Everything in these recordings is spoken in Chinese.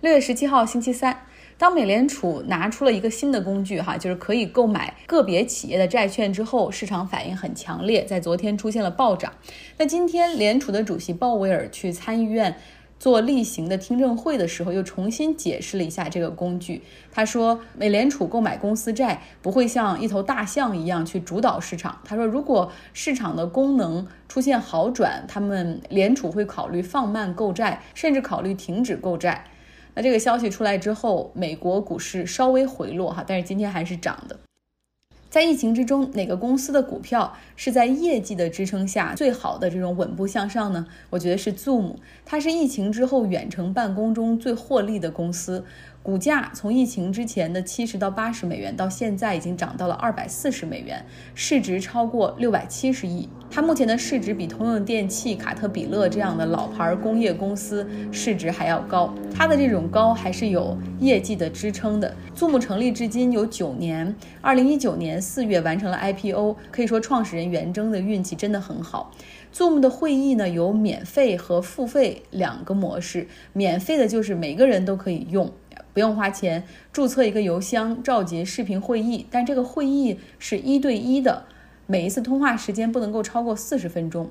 六月十七号星期三，当美联储拿出了一个新的工具，哈，就是可以购买个别企业的债券之后，市场反应很强烈，在昨天出现了暴涨。那今天联储的主席鲍威尔去参议院。做例行的听证会的时候，又重新解释了一下这个工具。他说，美联储购买公司债不会像一头大象一样去主导市场。他说，如果市场的功能出现好转，他们联储会考虑放慢购债，甚至考虑停止购债。那这个消息出来之后，美国股市稍微回落哈，但是今天还是涨的。在疫情之中，哪个公司的股票是在业绩的支撑下最好的这种稳步向上呢？我觉得是 Zoom，它是疫情之后远程办公中最获利的公司。股价从疫情之前的七十到八十美元，到现在已经涨到了二百四十美元，市值超过六百七十亿。它目前的市值比通用电气、卡特彼勒这样的老牌工业公司市值还要高。它的这种高还是有业绩的支撑的。Zoom 成立至今有九年，二零一九年四月完成了 IPO，可以说创始人袁征的运气真的很好。Zoom 的会议呢有免费和付费两个模式，免费的就是每个人都可以用。不用花钱注册一个邮箱召集视频会议，但这个会议是一对一的，每一次通话时间不能够超过四十分钟。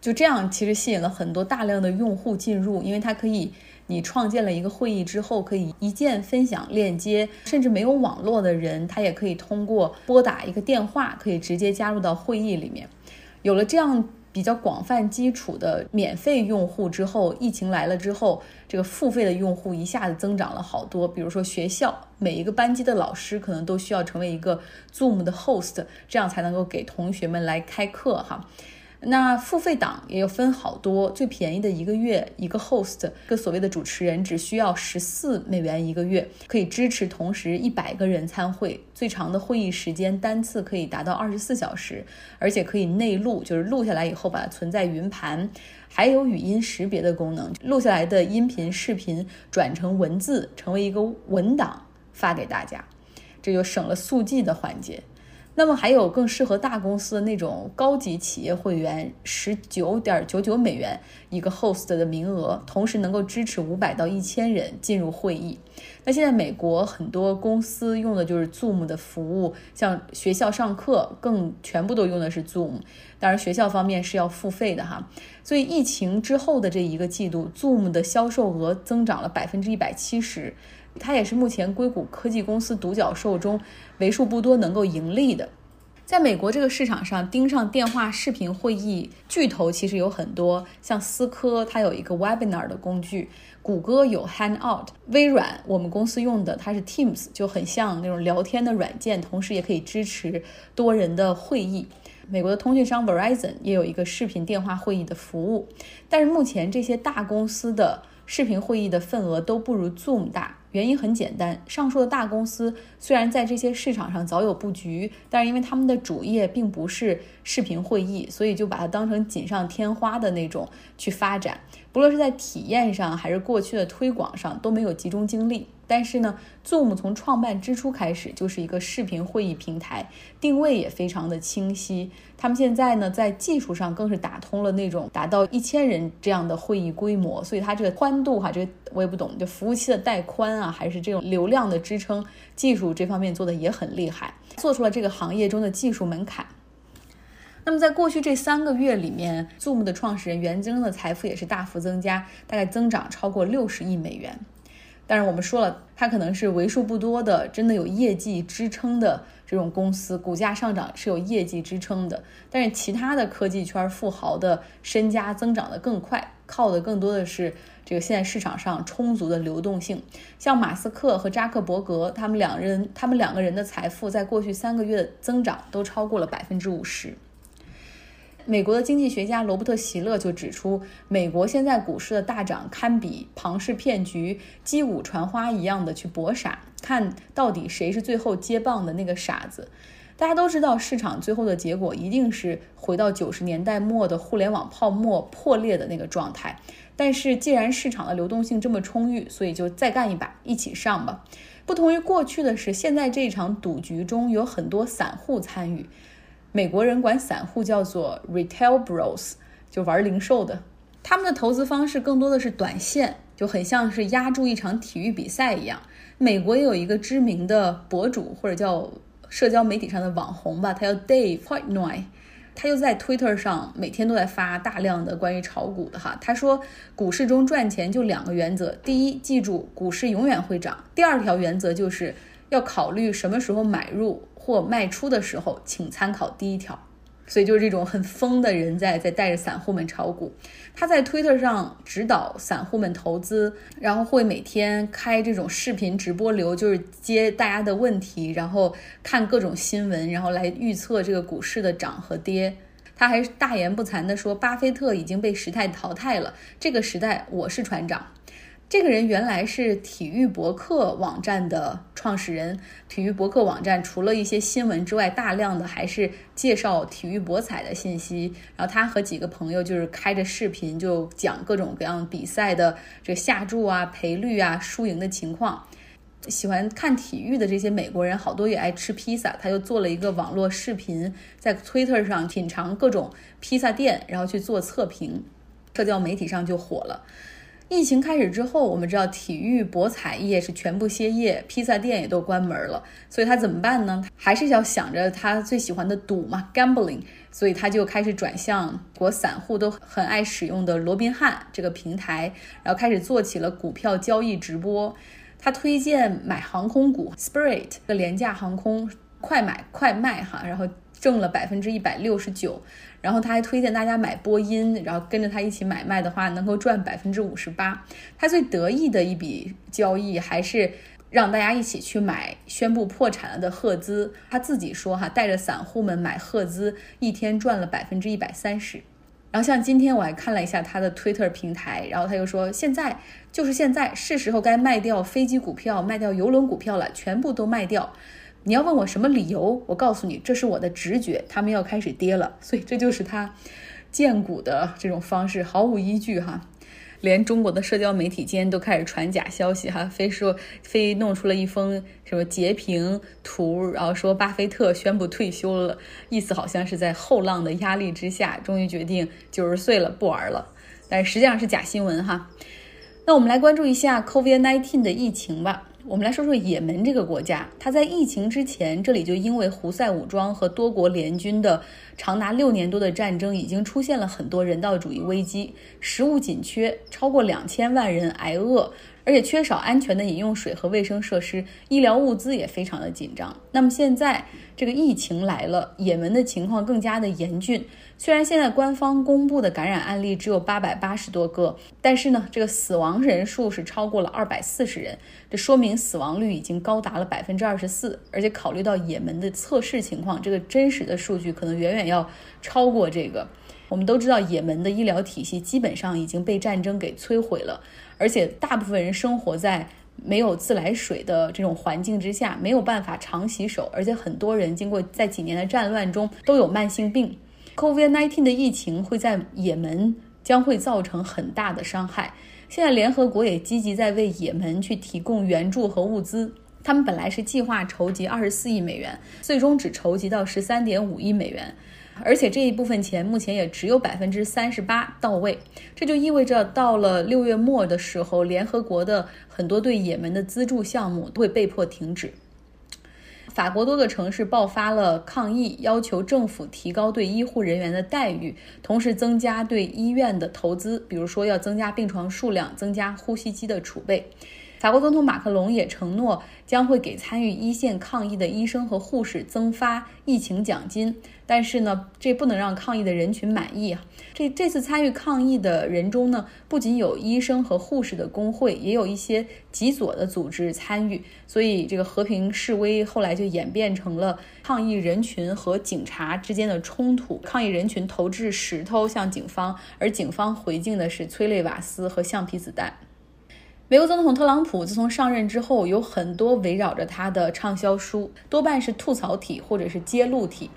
就这样，其实吸引了很多大量的用户进入，因为它可以，你创建了一个会议之后，可以一键分享链接，甚至没有网络的人，他也可以通过拨打一个电话，可以直接加入到会议里面。有了这样。比较广泛基础的免费用户之后，疫情来了之后，这个付费的用户一下子增长了好多。比如说学校，每一个班级的老师可能都需要成为一个 Zoom 的 host，这样才能够给同学们来开课哈。那付费档也有分好多，最便宜的一个月一个 host，个所谓的主持人只需要十四美元一个月，可以支持同时一百个人参会，最长的会议时间单次可以达到二十四小时，而且可以内录，就是录下来以后把它存在云盘，还有语音识别的功能，录下来的音频、视频转成文字，成为一个文档发给大家，这就省了速记的环节。那么还有更适合大公司的那种高级企业会员，十九点九九美元一个 host 的名额，同时能够支持五百到一千人进入会议。那现在美国很多公司用的就是 Zoom 的服务，像学校上课更全部都用的是 Zoom，当然学校方面是要付费的哈。所以疫情之后的这一个季度，Zoom 的销售额增长了百分之一百七十。它也是目前硅谷科技公司独角兽中为数不多能够盈利的。在美国这个市场上，盯上电话视频会议巨头其实有很多，像思科它有一个 Webinar 的工具，谷歌有 Hangout，微软我们公司用的它是 Teams，就很像那种聊天的软件，同时也可以支持多人的会议。美国的通讯商 Verizon 也有一个视频电话会议的服务，但是目前这些大公司的视频会议的份额都不如 Zoom 大。原因很简单，上述的大公司虽然在这些市场上早有布局，但是因为他们的主业并不是视频会议，所以就把它当成锦上添花的那种去发展。不论是在体验上还是过去的推广上，都没有集中精力。但是呢，Zoom 从创办之初开始就是一个视频会议平台，定位也非常的清晰。他们现在呢，在技术上更是打通了那种达到一千人这样的会议规模，所以它这个宽度哈，这个我也不懂，就服务器的带宽啊，还是这种流量的支撑，技术这方面做的也很厉害，做出了这个行业中的技术门槛。那么在过去这三个月里面，Zoom 的创始人袁征的财富也是大幅增加，大概增长超过六十亿美元。但是我们说了，它可能是为数不多的真的有业绩支撑的这种公司，股价上涨是有业绩支撑的。但是其他的科技圈富豪的身家增长的更快，靠的更多的是这个现在市场上充足的流动性。像马斯克和扎克伯格，他们两人，他们两个人的财富在过去三个月增长都超过了百分之五十。美国的经济学家罗伯特·席勒就指出，美国现在股市的大涨堪比庞氏骗局、击鼓传花一样的去博傻，看到底谁是最后接棒的那个傻子。大家都知道，市场最后的结果一定是回到九十年代末的互联网泡沫破裂的那个状态。但是，既然市场的流动性这么充裕，所以就再干一把，一起上吧。不同于过去的是，现在这场赌局中有很多散户参与。美国人管散户叫做 retail bros，就玩零售的。他们的投资方式更多的是短线，就很像是压住一场体育比赛一样。美国也有一个知名的博主或者叫社交媒体上的网红吧，他叫 Dave Portnoy。他就在 Twitter 上每天都在发大量的关于炒股的哈。他说，股市中赚钱就两个原则：第一，记住股市永远会涨；第二条原则就是要考虑什么时候买入或卖出的时候，请参考第一条。所以就是这种很疯的人在在带着散户们炒股。他在推特上指导散户们投资，然后会每天开这种视频直播流，就是接大家的问题，然后看各种新闻，然后来预测这个股市的涨和跌。他还大言不惭地说，巴菲特已经被时代淘汰了，这个时代我是船长。这个人原来是体育博客网站的创始人。体育博客网站除了一些新闻之外，大量的还是介绍体育博彩的信息。然后他和几个朋友就是开着视频，就讲各种各样比赛的这个下注啊、赔率啊、输赢的情况。喜欢看体育的这些美国人，好多也爱吃披萨。他就做了一个网络视频，在 Twitter 上品尝各种披萨店，然后去做测评，社交媒体上就火了。疫情开始之后，我们知道体育博彩业是全部歇业，披萨店也都关门了，所以他怎么办呢？还是要想着他最喜欢的赌嘛，gambling，所以他就开始转向国散户都很爱使用的罗宾汉这个平台，然后开始做起了股票交易直播。他推荐买航空股，Spirit 的廉价航空，快买快卖哈，然后挣了百分之一百六十九。然后他还推荐大家买波音，然后跟着他一起买卖的话，能够赚百分之五十八。他最得意的一笔交易还是让大家一起去买宣布破产了的赫兹。他自己说哈，带着散户们买赫兹，一天赚了百分之一百三十。然后像今天我还看了一下他的 Twitter 平台，然后他又说现在就是现在是时候该卖掉飞机股票、卖掉邮轮股票了，全部都卖掉。你要问我什么理由？我告诉你，这是我的直觉，他们要开始跌了，所以这就是他荐股的这种方式，毫无依据哈。连中国的社交媒体间都开始传假消息哈，非说非弄出了一封什么截屏图，然后说巴菲特宣布退休了，意思好像是在后浪的压力之下，终于决定九十岁了不玩了，但实际上是假新闻哈。那我们来关注一下 COVID-19 的疫情吧。我们来说说也门这个国家，它在疫情之前，这里就因为胡塞武装和多国联军的长达六年多的战争，已经出现了很多人道主义危机，食物紧缺，超过两千万人挨饿。而且缺少安全的饮用水和卫生设施，医疗物资也非常的紧张。那么现在这个疫情来了，也门的情况更加的严峻。虽然现在官方公布的感染案例只有八百八十多个，但是呢，这个死亡人数是超过了二百四十人，这说明死亡率已经高达了百分之二十四。而且考虑到也门的测试情况，这个真实的数据可能远远要超过这个。我们都知道，也门的医疗体系基本上已经被战争给摧毁了。而且大部分人生活在没有自来水的这种环境之下，没有办法常洗手，而且很多人经过在几年的战乱中都有慢性病。COVID-19 的疫情会在也门将会造成很大的伤害。现在联合国也积极在为也门去提供援助和物资。他们本来是计划筹集二十四亿美元，最终只筹集到十三点五亿美元。而且这一部分钱目前也只有百分之三十八到位，这就意味着到了六月末的时候，联合国的很多对也门的资助项目都会被迫停止。法国多个城市爆发了抗议，要求政府提高对医护人员的待遇，同时增加对医院的投资，比如说要增加病床数量，增加呼吸机的储备。法国总统马克龙也承诺将会给参与一线抗疫的医生和护士增发疫情奖金，但是呢，这不能让抗疫的人群满意。这这次参与抗议的人中呢，不仅有医生和护士的工会，也有一些极左的组织参与，所以这个和平示威后来就演变成了抗议人群和警察之间的冲突。抗议人群投掷石头向警方，而警方回敬的是催泪瓦斯和橡皮子弹。美国总统特朗普自从上任之后，有很多围绕着他的畅销书，多半是吐槽体或者是揭露体。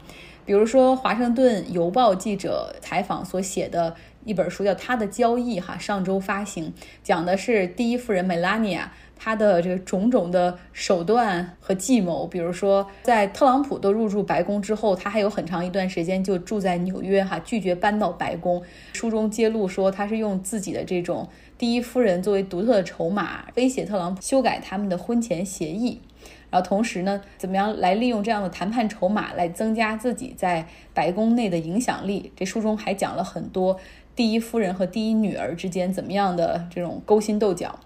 比如说，《华盛顿邮报》记者采访所写的一本书叫《他的交易》，哈，上周发行，讲的是第一夫人梅拉尼亚他的这个种种的手段和计谋。比如说，在特朗普都入住白宫之后，他还有很长一段时间就住在纽约，哈，拒绝搬到白宫。书中揭露说，他是用自己的这种。第一夫人作为独特的筹码，威胁特朗普修改他们的婚前协议。然后同时呢，怎么样来利用这样的谈判筹码来增加自己在白宫内的影响力？这书中还讲了很多第一夫人和第一女儿之间怎么样的这种勾心斗角。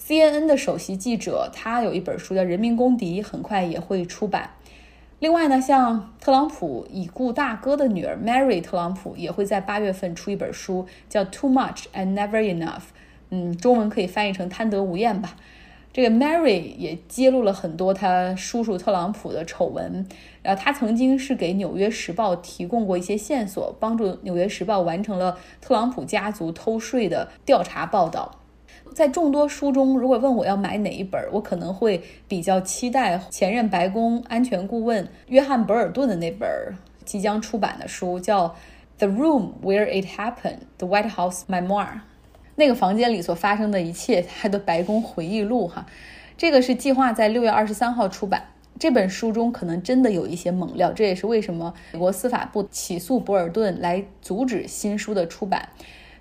CNN 的首席记者他有一本书叫《人民公敌》，很快也会出版。另外呢，像特朗普已故大哥的女儿 Mary 特朗普也会在八月份出一本书，叫《Too Much and Never Enough》。嗯，中文可以翻译成“贪得无厌”吧。这个 Mary 也揭露了很多他叔叔特朗普的丑闻，然后他曾经是给《纽约时报》提供过一些线索，帮助《纽约时报》完成了特朗普家族偷税的调查报道。在众多书中，如果问我要买哪一本，我可能会比较期待前任白宫安全顾问约翰·博尔顿的那本即将出版的书，叫《The Room Where It Happened: The White House Memoir》。那个房间里所发生的一切，他的白宫回忆录哈，这个是计划在六月二十三号出版。这本书中可能真的有一些猛料，这也是为什么美国司法部起诉博尔顿来阻止新书的出版。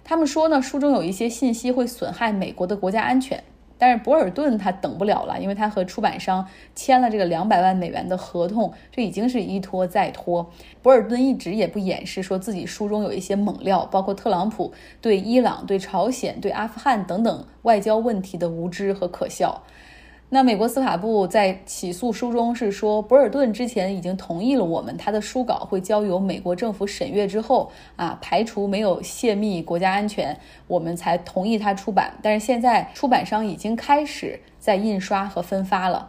他们说呢，书中有一些信息会损害美国的国家安全。但是博尔顿他等不了了，因为他和出版商签了这个两百万美元的合同，这已经是一拖再拖。博尔顿一直也不掩饰说自己书中有一些猛料，包括特朗普对伊朗、对朝鲜、对阿富汗等等外交问题的无知和可笑。那美国司法部在起诉书中是说，博尔顿之前已经同意了我们，他的书稿会交由美国政府审阅之后啊，排除没有泄密国家安全，我们才同意他出版。但是现在出版商已经开始在印刷和分发了。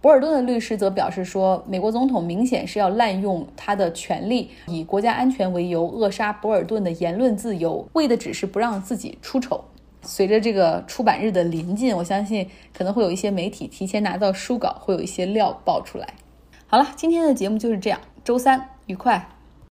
博尔顿的律师则表示说，美国总统明显是要滥用他的权利，以国家安全为由扼杀博尔顿的言论自由，为的只是不让自己出丑。随着这个出版日的临近，我相信可能会有一些媒体提前拿到书稿，会有一些料爆出来。好了，今天的节目就是这样，周三愉快。